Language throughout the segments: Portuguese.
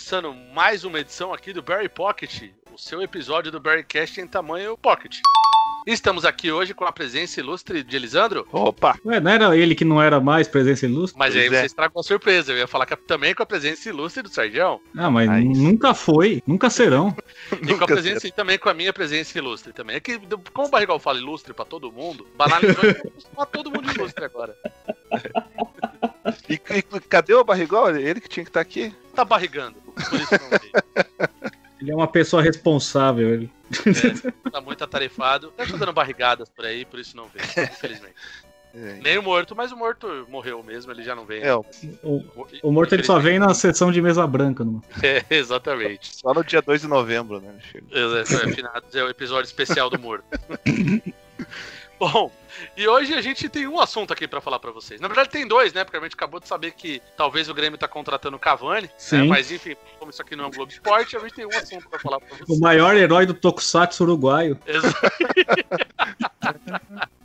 começando mais uma edição aqui do Barry Pocket, o seu episódio do Barrycast em tamanho Pocket. Estamos aqui hoje com a presença ilustre de Elisandro. Opa! Ué, não era ele que não era mais presença ilustre? Mas aí é. você estragou a surpresa. Eu ia falar que também com a presença ilustre do Sardião. Ah, mas Aí. nunca foi, nunca serão. E com a Nunca presença e também com a minha presença ilustre também. É que, como o Barrigal fala ilustre pra todo mundo, banalizou e chamar todo mundo ilustre agora. E, e cadê o Barrigol? Ele que tinha que estar aqui. Tá barrigando, por isso não veio. Ele é uma pessoa responsável. Ele. É, tá muito atarefado. Tá dando barrigadas por aí, por isso não veio, infelizmente. É, Nem o morto, mas o morto morreu mesmo, ele já não vem. é, O, o morto ele só vem na sessão de mesa branca. Numa. É, exatamente. só no dia 2 de novembro, né? Exato, é, finados é o episódio especial do morto. Bom, e hoje a gente tem um assunto aqui pra falar pra vocês. Na verdade tem dois, né? Porque a gente acabou de saber que talvez o Grêmio tá contratando o Cavani, né? Sim. Mas enfim, como isso aqui não é um Globo Esporte, a gente tem um assunto pra falar pra O vocês. maior herói do Tokusatsu uruguaio. Exa-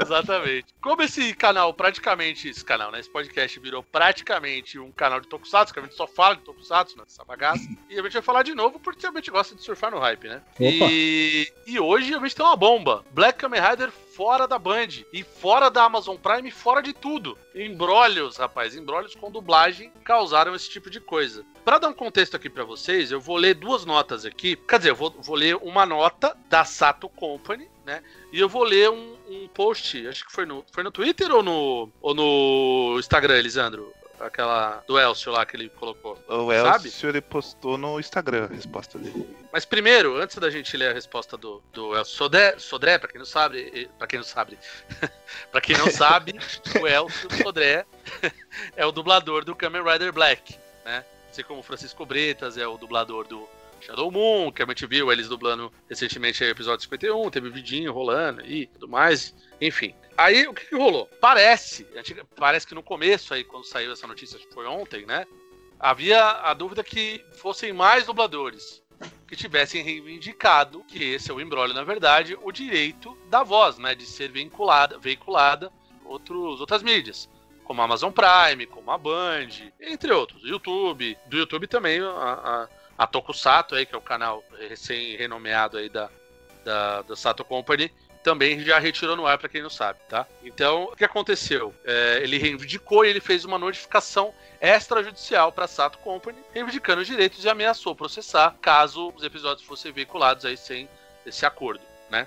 Exatamente. Como esse canal praticamente, esse canal, né? Esse podcast virou praticamente um canal de Tokusatsu, que a gente só fala de Tokusatsu nessa bagaça. E a gente vai falar de novo porque a gente gosta de surfar no hype, né? Opa. E, e hoje a gente tem uma bomba. Black Kamen Rider fora da Band. E fora da Amazon Prime, fora de tudo. Embrólios, rapaz. Embrólios com dublagem causaram esse tipo de coisa. Pra dar um contexto aqui pra vocês, eu vou ler duas notas aqui. Quer dizer, eu vou, vou ler uma nota da Sato Company, né? E eu vou ler um, um post, acho que foi no, foi no Twitter ou no, ou no Instagram, Elisandro? Aquela do Elcio lá que ele colocou. O Sabe? Elcio, ele postou no Instagram a resposta dele. Mas primeiro, antes da gente ler a resposta do, do Elcio Sodré, Sodré, pra quem não sabe, para quem não sabe, para quem não sabe, o Elcio Sodré é o dublador do Kamen Rider Black, né? Assim como o Francisco Bretas é o dublador do Shadow Moon, que a gente viu eles dublando recentemente o episódio 51, teve vidinho rolando e tudo mais, enfim. Aí o que, que rolou? Parece, parece que no começo aí, quando saiu essa notícia, acho que foi ontem, né? Havia a dúvida que fossem mais dubladores que tivessem reivindicado que esse é o embrólio, na verdade, o direito da voz, né? De ser veiculada, veiculada outros, outras mídias. Como a Amazon Prime, como a Band, entre outros. YouTube. Do YouTube também a, a, Tokusato aí, que é o canal recém-renomeado aí da, da, da Sato Company, também já retirou no ar, pra quem não sabe, tá? Então, o que aconteceu? É, ele reivindicou e ele fez uma notificação extrajudicial para Sato Company, reivindicando os direitos e ameaçou processar caso os episódios fossem veiculados aí sem esse acordo, né?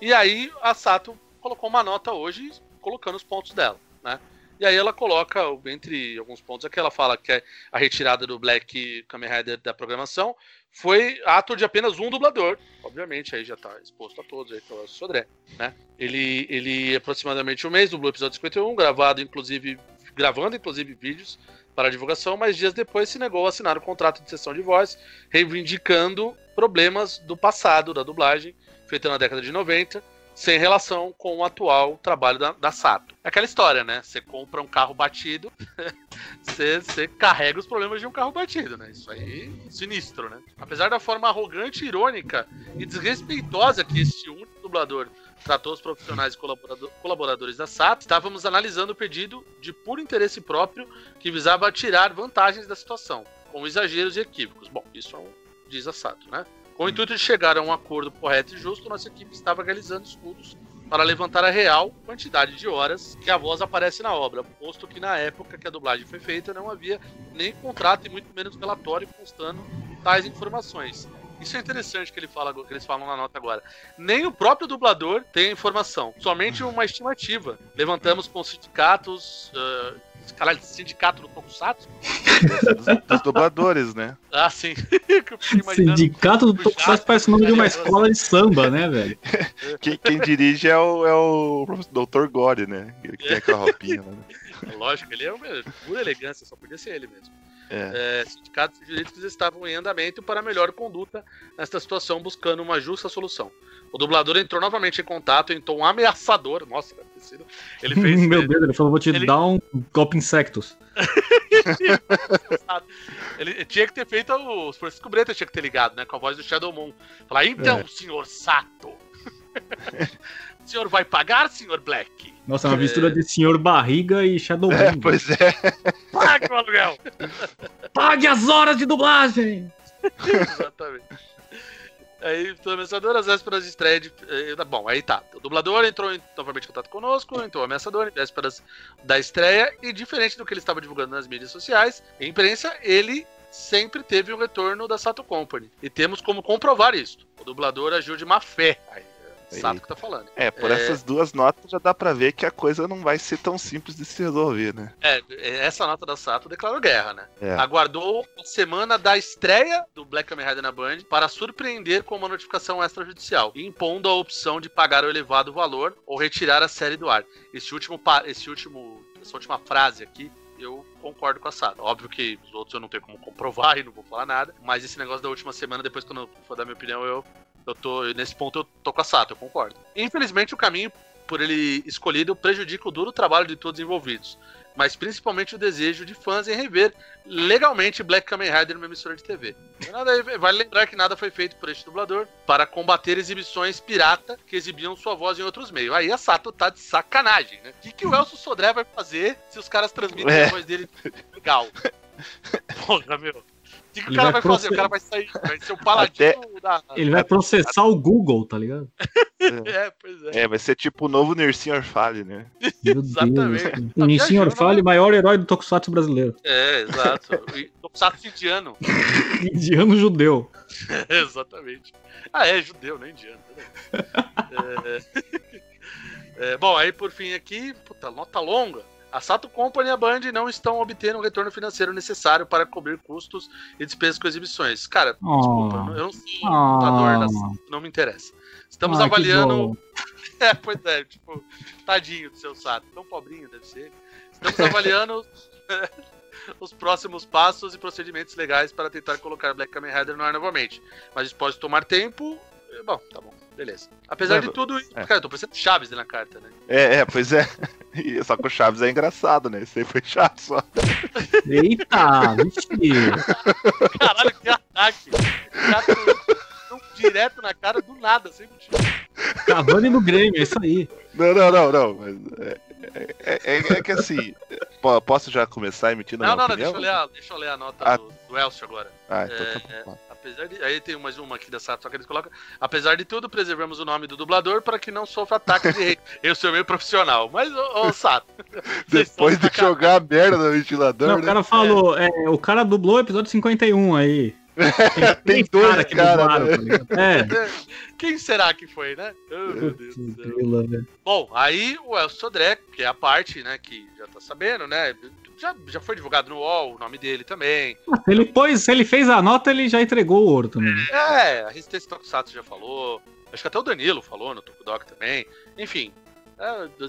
E aí a Sato colocou uma nota hoje colocando os pontos dela, né? E aí ela coloca, entre alguns pontos aqui, ela fala que a retirada do Black Kamen Rider da programação foi ato de apenas um dublador. Obviamente, aí já tá exposto a todos, aí é o Sodré, né? Ele, ele aproximadamente um mês dublou o episódio 51, gravado inclusive, gravando inclusive vídeos para divulgação, mas dias depois se negou a assinar o contrato de sessão de voz, reivindicando problemas do passado da dublagem, feita na década de 90, sem relação com o atual trabalho da, da Sato. É aquela história, né? Você compra um carro batido, você, carrega os problemas de um carro batido, né? Isso aí é sinistro, né? Apesar da forma arrogante, irônica e desrespeitosa que este único dublador tratou os profissionais e colaborador- colaboradores da SAP, estávamos analisando o pedido de puro interesse próprio que visava tirar vantagens da situação, com exageros e equívocos. Bom, isso é um, diz a Sato, né? Com o intuito de chegar a um acordo correto e justo, nossa equipe estava realizando estudos para levantar a real quantidade de horas que a voz aparece na obra, posto que na época que a dublagem foi feita não havia nem contrato e muito menos relatório constando tais informações. Isso é interessante que, ele fala, que eles falam na nota agora. Nem o próprio dublador tem informação, somente uma estimativa. Levantamos com sindicatos. Uh, caralho, sindicato do Tokusatsu? Dos, dos dubladores, né? Ah, sim. Sindicato do Tokusatsu parece o nome de uma puxado. escola de samba, né, velho? Quem, quem dirige é o, é o Dr. Gore, né? Ele que tem aquela roupinha, né? Lógico, ele é uma pura elegância, só podia ser ele mesmo. É. É, sindicatos de direitos estavam em andamento para melhor conduta nesta situação, buscando uma justa solução. O dublador entrou novamente em contato em tom ameaçador. Nossa. Ele fez. Meu Deus, ele falou, vou te ele- dar um golpe insectos. Ele tinha que ter feito o Francisco Breta tinha que ter ligado, né? Com a voz do Shadow Moon. Falar, então, É. senhor Sato. O senhor vai pagar, senhor Black? Nossa, é uma mistura de Senhor Barriga e Shadow É, pois é. Pague o aluguel! Pague as horas de dublagem! Exatamente. Aí, tô ameaçador, às vésperas de estreia de. eh, Bom, aí tá. O dublador entrou em- novamente em contato conosco, entrou o ameaçador em vésperas da estreia, e diferente do que ele estava divulgando nas mídias sociais, em imprensa, ele sempre teve o retorno da Sato Company. E temos como comprovar isso. O dublador agiu de má fé. Aí, Sato Eita. que tá falando. É, por É. essas duas notas já dá pra ver que a coisa não vai ser tão simples de se resolver, né? É, essa nota da Sato declarou guerra, né? É. aguardou a semana da estreia do Black Kamen Rider na Band para surpreender com uma notificação extrajudicial, impondo a opção de pagar o elevado valor ou retirar a série do ar. Esse último, esse último, essa última frase aqui, eu concordo com a Sato. Óbvio que os outros eu não tenho como comprovar e não vou falar nada, mas esse negócio da última semana, depois quando eu for dar minha opinião, eu, eu tô, nesse ponto eu tô com a Sato, eu concordo. Infelizmente o caminho por ele escolhido prejudica o duro trabalho de todos os envolvidos, mas principalmente o desejo de fãs em rever legalmente Black Kamen Rider numa emissora de TV. Nada- Vale lembrar que nada foi feito por este dublador para combater exibições pirata que exibiam sua voz em outros meios. Aí a Sato tá de sacanagem, né? O que, que o Elcio Sodré vai fazer se os caras transmitem É. a voz dele legal? Porra, meu. O que, que o Ele cara vai vai fazer? proce- O cara vai sair, vai ser o paladino da. Ele vai processar o Google, tá ligado? É, pois é. É, vai ser tipo o novo Nercinho Orfale, né? Meu Exatamente. Deus. Tá O Nissin viajando, Orfale, né? maior herói do Tokusatsu brasileiro. É, exato. Tokusatsu indiano. Indiano judeu. Exatamente. Ah, é judeu, não indiano. É... É, bom, aí por fim aqui, puta, nota longa. A Sato Company e a Band não estão obtendo o retorno financeiro necessário para cobrir custos e despesas com exibições. Cara, desculpa, Oh. eu não sou um lutador Ah. da Sato, não me interessa. Estamos Ah, avaliando. É, pois é, tipo, tadinho do seu Sato, tão pobrinho deve ser. Estamos avaliando os próximos passos e procedimentos legais para tentar colocar Black Kamen Rider no ar novamente. Mas isso pode tomar tempo. E, Bom, tá bom, beleza. Apesar É, de tudo, é. cara, eu tô parecendo Chaves na carta, né? É, é, pois é. E só que o Chaves é engraçado, né? Esse aí foi chato só. Eita, vixe. Caralho, que ataque! Gato, um direto na cara do nada, sem motivo. Cavani no Grêmio, é isso aí. Não, não, não, não. Mas é, é, é- é que assim. po- Posso já começar emitindo a Não, minha não, não, deixa opinião? eu ler a, deixa eu ler a nota Ah. do, do Elcio agora. Ah, então É, tá bom. Apesar de. Aí tem mais uma aqui da Sato, só que eles colocam. Apesar de tudo, preservamos o nome do dublador para que não sofra ataques de hate. Eu sou meio profissional. Mas, ô, ô Sato. Depois de jogar a merda no ventilador, Não, o né? cara falou, é, o cara dublou o episódio 51 aí. Tem três dois cara que cara, dublaram, né? tá? É. Quem será que foi, né? Oh, meu Deus do céu. Bom, aí o Elcio Sodré, que é a parte, né, que já tá sabendo, né? Já, já foi divulgado no UOL o nome dele também. Se ele, pôs, se ele fez a nota, ele já entregou o ouro também. É, a Resistência Tokusatsu já falou. Acho que até o Danilo falou no Tokudok também. Enfim,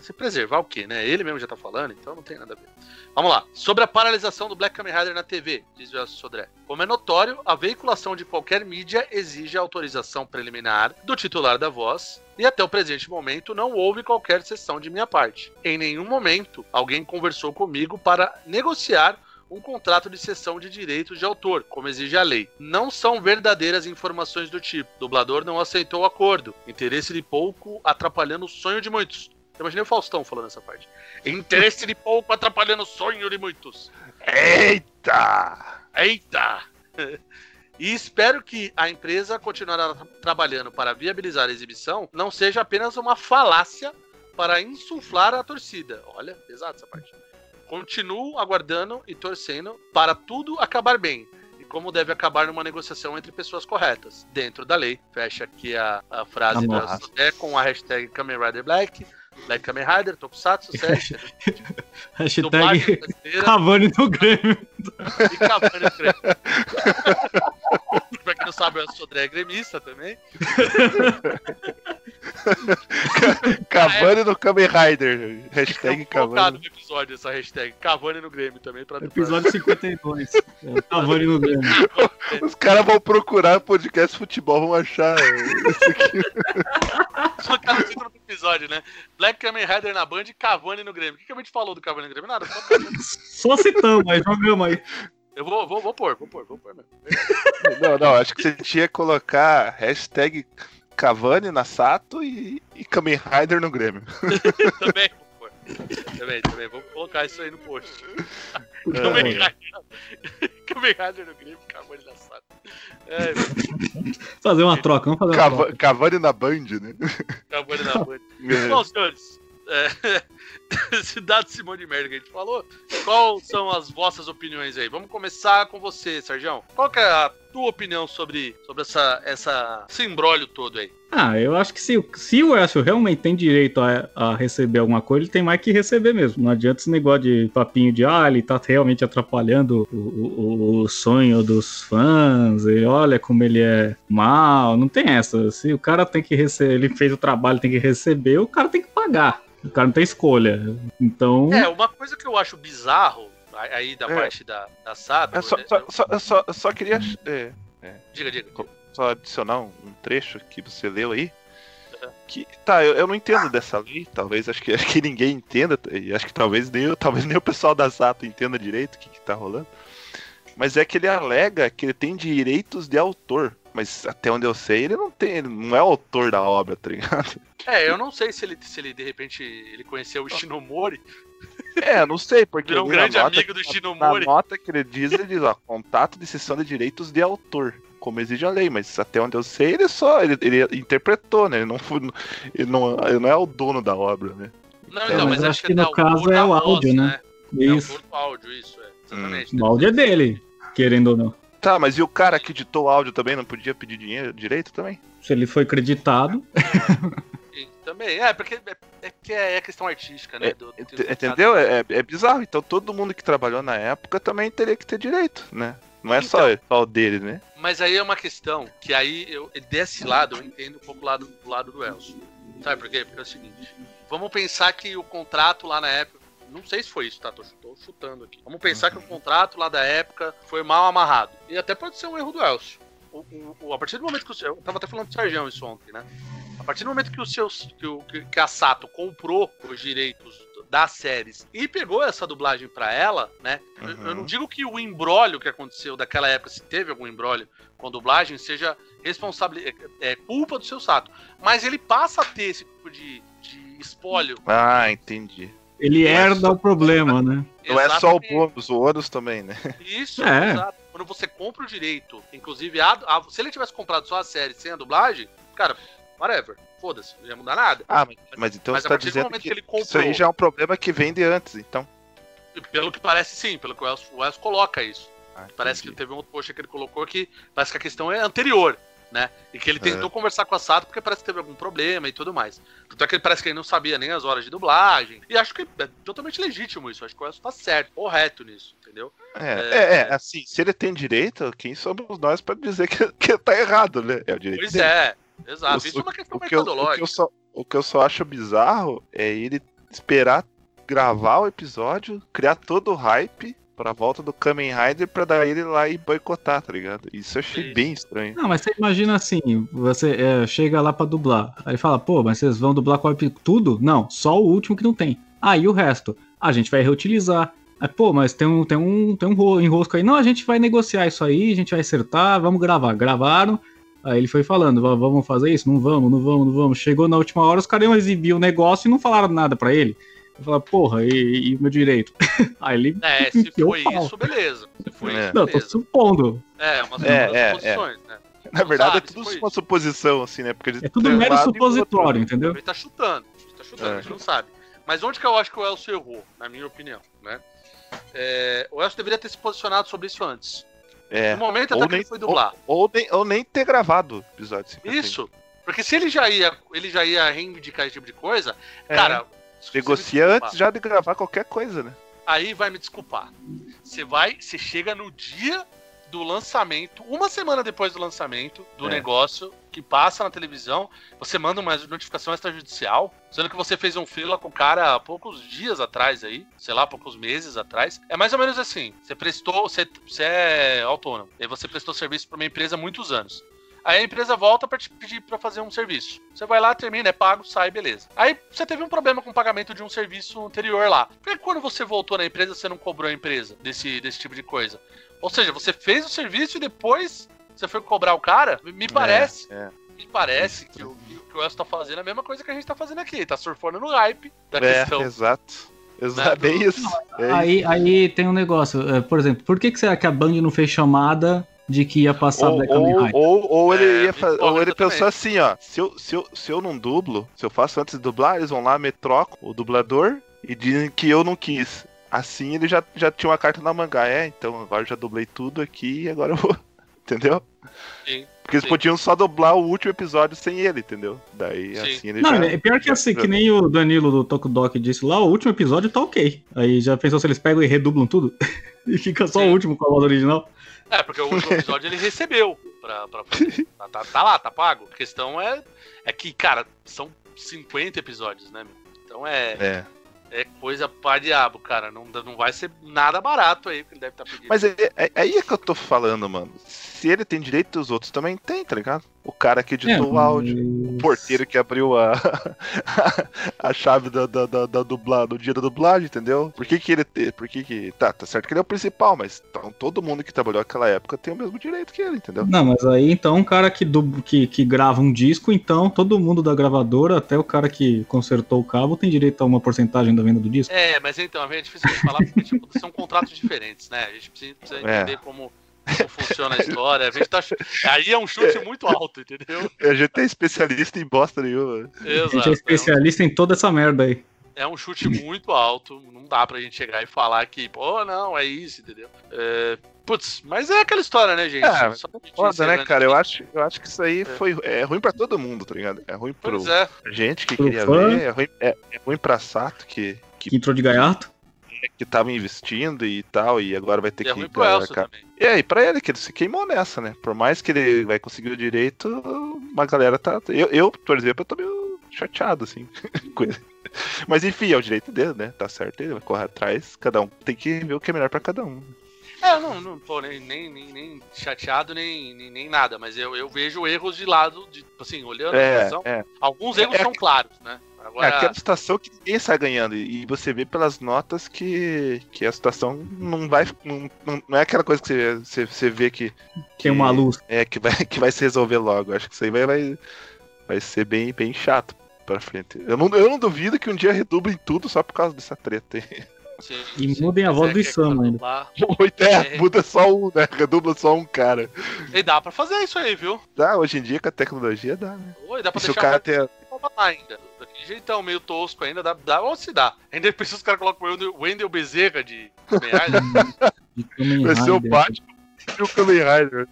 se preservar o quê, né? Ele mesmo já tá falando, então não tem nada a ver. Vamos lá. Sobre a paralisação do Black Kamen Rider na TV, diz o Sodré. Como é notório, a veiculação de qualquer mídia exige a autorização preliminar do titular da voz, e até o presente momento não houve qualquer sessão de minha parte. Em nenhum momento alguém conversou comigo para negociar um contrato de cessão de direitos de autor, como exige a lei. Não são verdadeiras informações do tipo. Dublador não aceitou o acordo. Interesse de pouco atrapalhando o sonho de muitos. Eu imaginei o Faustão falando essa parte. Interesse de pouco atrapalhando o sonho de muitos. Eita! Eita! E espero que a empresa continuará tra- trabalhando para viabilizar a exibição não seja apenas uma falácia para insuflar a torcida. Olha, pesado essa parte. Continuo aguardando e torcendo para tudo acabar bem. E como deve acabar numa negociação entre pessoas corretas, dentro da lei. Fecha aqui a, a frase da. Sodé com a hashtag Kamen Rider Black, Black Kamen Rider, Tokusatsu, série, Hashtag. Cavani no Grêmio. E Cavani no Grêmio. pra quem não sabe, eu sou André gremista também. Cavani no Kamen Rider. Hashtag Cavani. no episódio essa hashtag Cavani no Grêmio também. Pra, Episódio 52. É, Cavani no Grêmio. Os caras vão procurar podcast futebol, vão achar isso aqui. pra colocar no título do episódio, né? Black Kamen Rider na Band e Cavani no Grêmio. O que, que a gente falou do Cavani no Grêmio? Nada, só Só citamos, aí jogamos aí. Eu vou, vou, vou pôr, vou pôr, vou pôr mesmo. Não, não, acho que você tinha que colocar hashtag Cavani na Sato e, e Kamen Rider no Grêmio. também, pô. Também, também. Vamos colocar isso aí no post. Kamen Rider. Kamen Rider no Grêmio, Cavani na Sato. É, Fazer uma troca, vamos fazer uma Cava- troca. Cavani na Band, né? Cavani na Band. Bom, senhores, é, cidade Simone de merda que a gente falou, quais são as vossas opiniões aí? Vamos começar com você, Sérgio. Qual que é a tua opinião sobre, sobre essa, essa, esse embrólio todo aí? Ah, eu acho que se, o- se o Elcio realmente tem direito a, a receber alguma coisa, ele tem mais que receber mesmo. Não adianta esse negócio de papinho de ah, ele tá realmente atrapalhando o, o- o sonho dos fãs, e olha como ele é mal. Não tem essa. Se o cara tem que receber, ele fez o trabalho, tem que receber, o cara tem que pagar. O cara não tem escolha. Então. É, uma coisa que eu acho bizarro aí da É. parte da, da Sato. Eu só, é- só, só, eu só, eu só queria é, Diga, diga. só adicionar um, um trecho que você leu aí. Uhum. Que, tá, eu, eu não entendo dessa lei, talvez acho que, acho que ninguém entenda, e acho que talvez nem, eu- talvez nem o pessoal da Sato entenda direito o que, que tá rolando. Mas é que ele alega que ele tem direitos de autor. Mas até onde eu sei, ele não tem, ele não é autor da obra, tá ligado? É, eu não sei se ele, se ele de repente ele conheceu o Ishinomori, É, não sei, porque virou um ali na grande nota- amigo do Na Ishinomori. nota que ele diz, ele diz, ó, contato de cessão de direitos de autor, como exige a lei, mas até onde eu sei, ele só, ele, ele interpretou, né, ele não, foi- ele, não, ele não é o dono da obra, né. Não, É, então, mas mas acho que que no é o caso autor é o áudio, voz, né? É o Isso. autor do áudio, isso, é. Exatamente. O áudio é dele, querendo ou não. Tá, mas e o cara que editou o áudio também não podia pedir dinheiro direito também? Se ele foi creditado. Também, é, porque é, é que é, é questão artística, né? É, do- do- Entendeu? É, é bizarro. Então todo mundo que trabalhou na época também teria que ter direito, né? Não é só, só o dele, né? Mas aí é uma questão que aí, eu, desse lado, eu entendo um pouco o lado, o lado do Elcio. Sabe por quê? Porque é o seguinte: vamos pensar que o contrato lá na época. Não sei se foi isso, tá? Tô, tô chutando aqui. Vamos pensar que o contrato lá da época foi mal amarrado. E até pode ser um erro do Elcio. O, o- o- a partir do momento que o seu. Eu tava até falando do Sérgio isso ontem, né? A partir do momento que, os seus, que, o, que, a Sato comprou os direitos das séries e pegou essa dublagem pra ela, né? eu- Eu, Uhum. não digo que o embrólio que aconteceu daquela época, se teve algum embrólio com dublagem, seja responsabilidade, é, é culpa do seu Sato. Mas ele passa a ter esse tipo de, de espólio. Ah, entendi. Ele Não é herda só- o problema, né? Não é só o bônus, o ônus também, né? Isso, É. exato. Quando você compra o direito, inclusive, a, a- se ele tivesse comprado só a série sem a dublagem, cara, whatever, foda-se, não ia mudar nada. Ah, mas, mas então Mas você a tá partir do dizendo momento que, que ele que isso comprou- aí já é um problema que vem de antes, então. Pelo que parece, sim, pelo que o Elcio, o Elcio coloca isso. Ah, Parece que entendi. teve um outro post que ele colocou que parece que a questão é anterior, né? E que ele tentou É. conversar com a Sato porque parece que teve algum problema e tudo mais. Tanto é que ele parece que ele não sabia nem as horas de dublagem. E acho que é totalmente legítimo isso. Acho que o Elcio tá certo, correto nisso, entendeu? É, É. é, é, assim, se ele tem direito, quem somos nós pra dizer que, que tá errado, né? É o direito Pois dele. é, exato. O- Isso é uma questão O que, eu, o, que eu mercadológica. só, o que eu só acho bizarro é ele esperar gravar o episódio, criar todo o hype pra volta do Kamen Rider pra daí ele lá e boicotar, tá ligado? Isso eu achei Isso. bem estranho. Não, mas você imagina assim, você é, chega lá pra dublar, aí fala, pô, mas vocês vão dublar qual epi- tudo? Não, só o último que não tem. Ah, e o resto? A gente vai reutilizar. Aí, pô, mas tem um, tem um, tem um ro- enrosco aí. Não, a gente vai negociar isso aí, a gente vai acertar, vamos gravar. Gravaram, aí ele foi falando, "Va- vamos fazer isso? Não vamos, não vamos, não vamos. Chegou na última hora, os caras iam exibir o negócio e não falaram nada pra ele. Eu falei, porra, e, e o meu direito? aí ele... É, se foi isso, beleza. Se foi É. isso, Não, tô beleza. supondo. É, umas, É, umas é, suposições, né? Na Não verdade sabe é se tudo uma isso. suposição, assim, né? Porque É tudo mero supositório, entendeu? Ele tá chutando. Ele tá chutando, É. a gente não sabe. Mas onde que eu acho que o Elcio errou, na minha opinião, né? É, o Elcio deveria ter se posicionado sobre isso antes. É. No momento Ou até que nem, ele foi dublar. ou, ou nem, ou nem ter gravado o episódio. simplesmente. Isso. Porque se ele já ia, ele já ia reivindicar esse tipo de coisa, É. cara. Você Negocia antes já de gravar qualquer coisa, né? Aí vai me desculpar. Você vai, você chega no dia do lançamento, uma semana depois do lançamento do É. negócio que passa na televisão, você manda uma notificação extrajudicial, sendo que você fez um freela com o cara há poucos dias atrás aí, sei lá, poucos meses atrás. É mais ou menos assim, você prestou, você, você é autônomo, e você prestou serviço para uma empresa há muitos anos. Aí a empresa volta pra te pedir pra fazer um serviço. Você vai lá, termina, é pago, sai, beleza. Aí você teve um problema com o pagamento de um serviço anterior lá. Por que quando você voltou na empresa, você não cobrou a empresa desse, desse tipo de coisa? Ou seja, você fez o serviço e depois você foi cobrar o cara? Me parece. É, é. me parece que o que o Elcio tá fazendo é a mesma coisa que a gente tá fazendo aqui. Tá surfando no hype da É, questão. exato. Exato, Né, do- isso. É Aí, aí tem um negócio, é, por exemplo, por que, que será que a Band não fez chamada de que ia passar Ou, Black Kamen ou, Rider? ou, ou ele, É, ia ou ele pensou assim, ó. Se eu, se, eu, se eu não dublo, se eu faço antes de dublar, eles vão lá, me trocam o dublador e dizem que eu não quis. Assim ele já, já tinha uma carta na manga. É, então agora eu já dublei tudo aqui e agora eu vou. Entendeu? Sim, Porque eles sim. podiam só dublar o último episódio sem ele, entendeu? Daí Sim. assim ele Não, já. é pior que assim, que nem o Danilo do Tokudok disse lá, o último episódio tá ok. Aí já pensou se eles pegam e redublam tudo? e fica só Sim. o último com a voz original? É, porque o último episódio ele recebeu pra, pra fazer. Tá, tá- tá lá, tá pago. A questão é, é que, cara, são 50 episódios, né, meu? Então é, É. é coisa pra diabo, cara. Não, não vai ser nada barato aí que ele deve estar pedindo. Mas é, é- aí é que eu tô falando, mano. Se ele tem direito, os outros também tem, tá ligado? O cara que editou o áudio. O porteiro que abriu a, a chave da, da, da, da dubla, do dia da dublagem, entendeu? Por que que ele tem, por que que, tá, tá certo que ele é o principal, mas então, todo mundo que trabalhou naquela época tem o mesmo direito que ele, entendeu? Não, mas aí então um cara que, dub- que, que grava um disco, então todo mundo da gravadora, até o cara que consertou o cabo, tem direito a uma porcentagem da venda do disco. É, mas então, é difícil de falar porque tipo, são contratos diferentes, né? A gente precisa, precisa É. entender como, como funciona a história. A gente tá, aí é um chute muito alto, entendeu? A gente é especialista em bosta nenhuma. A gente é Exato. especialista em toda essa merda aí. É um chute muito alto, não dá pra gente chegar e falar que, pô, não, é isso, entendeu? É, putz, mas é aquela história, né, gente? É, Só Foda, né, cara? Eu acho, eu acho que isso aí foi é ruim pra todo mundo, tá ligado? É ruim pro é, gente que Pro queria fã. ver, é ruim, é, é ruim pra Sato que, Que entrou de gaiato. Que tava investindo e tal, e agora vai ter e é que. ruim pro Elcio cara, também. E aí, pra ele, que ele se queimou nessa, né? Por mais que ele vai conseguir o direito, uma galera tá. Eu, eu por exemplo, eu tô meio chateado, assim, com ele. Mas enfim, é o direito dele, né? Tá certo, ele vai correr atrás, cada um tem que ver o que é melhor pra cada um. É, eu não, não tô nem, nem, nem, nem chateado, nem, nem, nem nada, mas eu, eu vejo erros de lado, de, assim, olhando a É, situação, é. alguns É, erros é são claros, né? É Agora, aquela situação que ninguém sai ganhando. E você vê pelas notas que, que a situação não vai. Não, não- é aquela coisa que você, você, você vê que, Tem uma luz. é, que, vai, que vai se resolver logo. Acho que isso aí vai, vai, vai ser bem, bem chato pra frente. Eu não, eu não duvido que um dia redublem tudo só por causa dessa treta aí. sim, E sim, mudem a voz é do Isamu ainda. Oito, é, É. muda só um, né? Redubla só um cara. E dá pra fazer isso aí, viu? Dá, hoje em dia com a tecnologia dá, né? Oi, dá pra E se o deixar cara lá ainda. Jeitão meio tosco ainda, dá, dá ou se dá. Ainda precisa os caras colocam o Wendel, Bezerra de Kamen Rider. De Kamen Vai ser o. Batman e o Kamen Rider.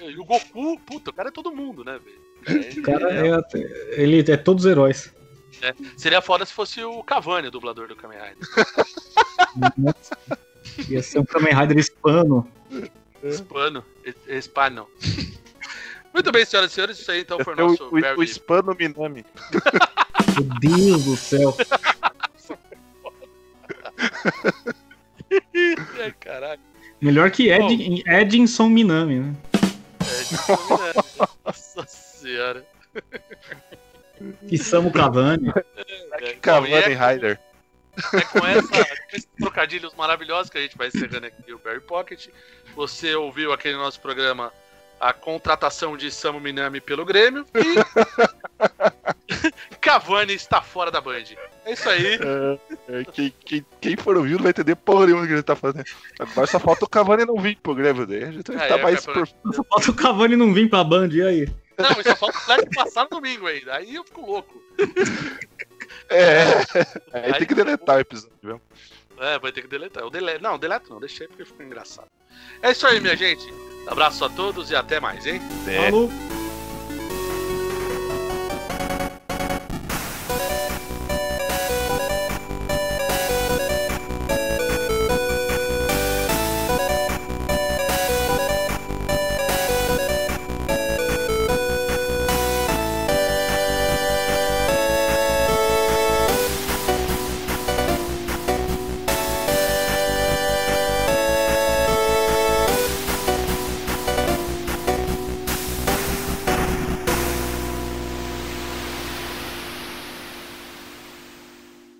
e o Goku, puta, o cara é todo mundo, né, velho? O cara é, até- ele é todos os heróis. Seria foda se fosse o Cavani, o dublador do Kamen Rider. Nossa. Ia ser um Kamen Rider hispano. Hispano. Hispano. Muito bem, senhoras e senhores, isso aí então foi o é o, nosso o, o Barry- Hispano Minami. Meu Deus do céu. Ai, caralho. Melhor que Ed, Edinson Minami, né? É, de- Nossa senhora. E Samu Cavani. É, Cavani bom, e é- Rider. É com, essa, com esses trocadilhos maravilhosos que a gente vai encerrando aqui o Barry Pocket. Você ouviu aquele nosso programa A Contratação de Samu Minami pelo Grêmio e Cavani está fora da Band. É isso aí. É, é, quem, quem, quem for ouvir não vai entender porra nenhuma do que ele tá fazendo. Agora só falta o Cavani não vir pro Grêmio dele. A gente vai É, estar é, mais é, por. Só falta o Cavani não vir pra Band, e aí? Não, só falta o Flash passar no domingo ainda. Aí eu fico louco. É, aí Aí- tem que deletar o episódio, viu? É, vai ter que deletar. Eu deleto. Não, deleto não, deixei porque ficou engraçado. É isso aí, minha gente. Abraço a todos e até mais, hein? É. Falou!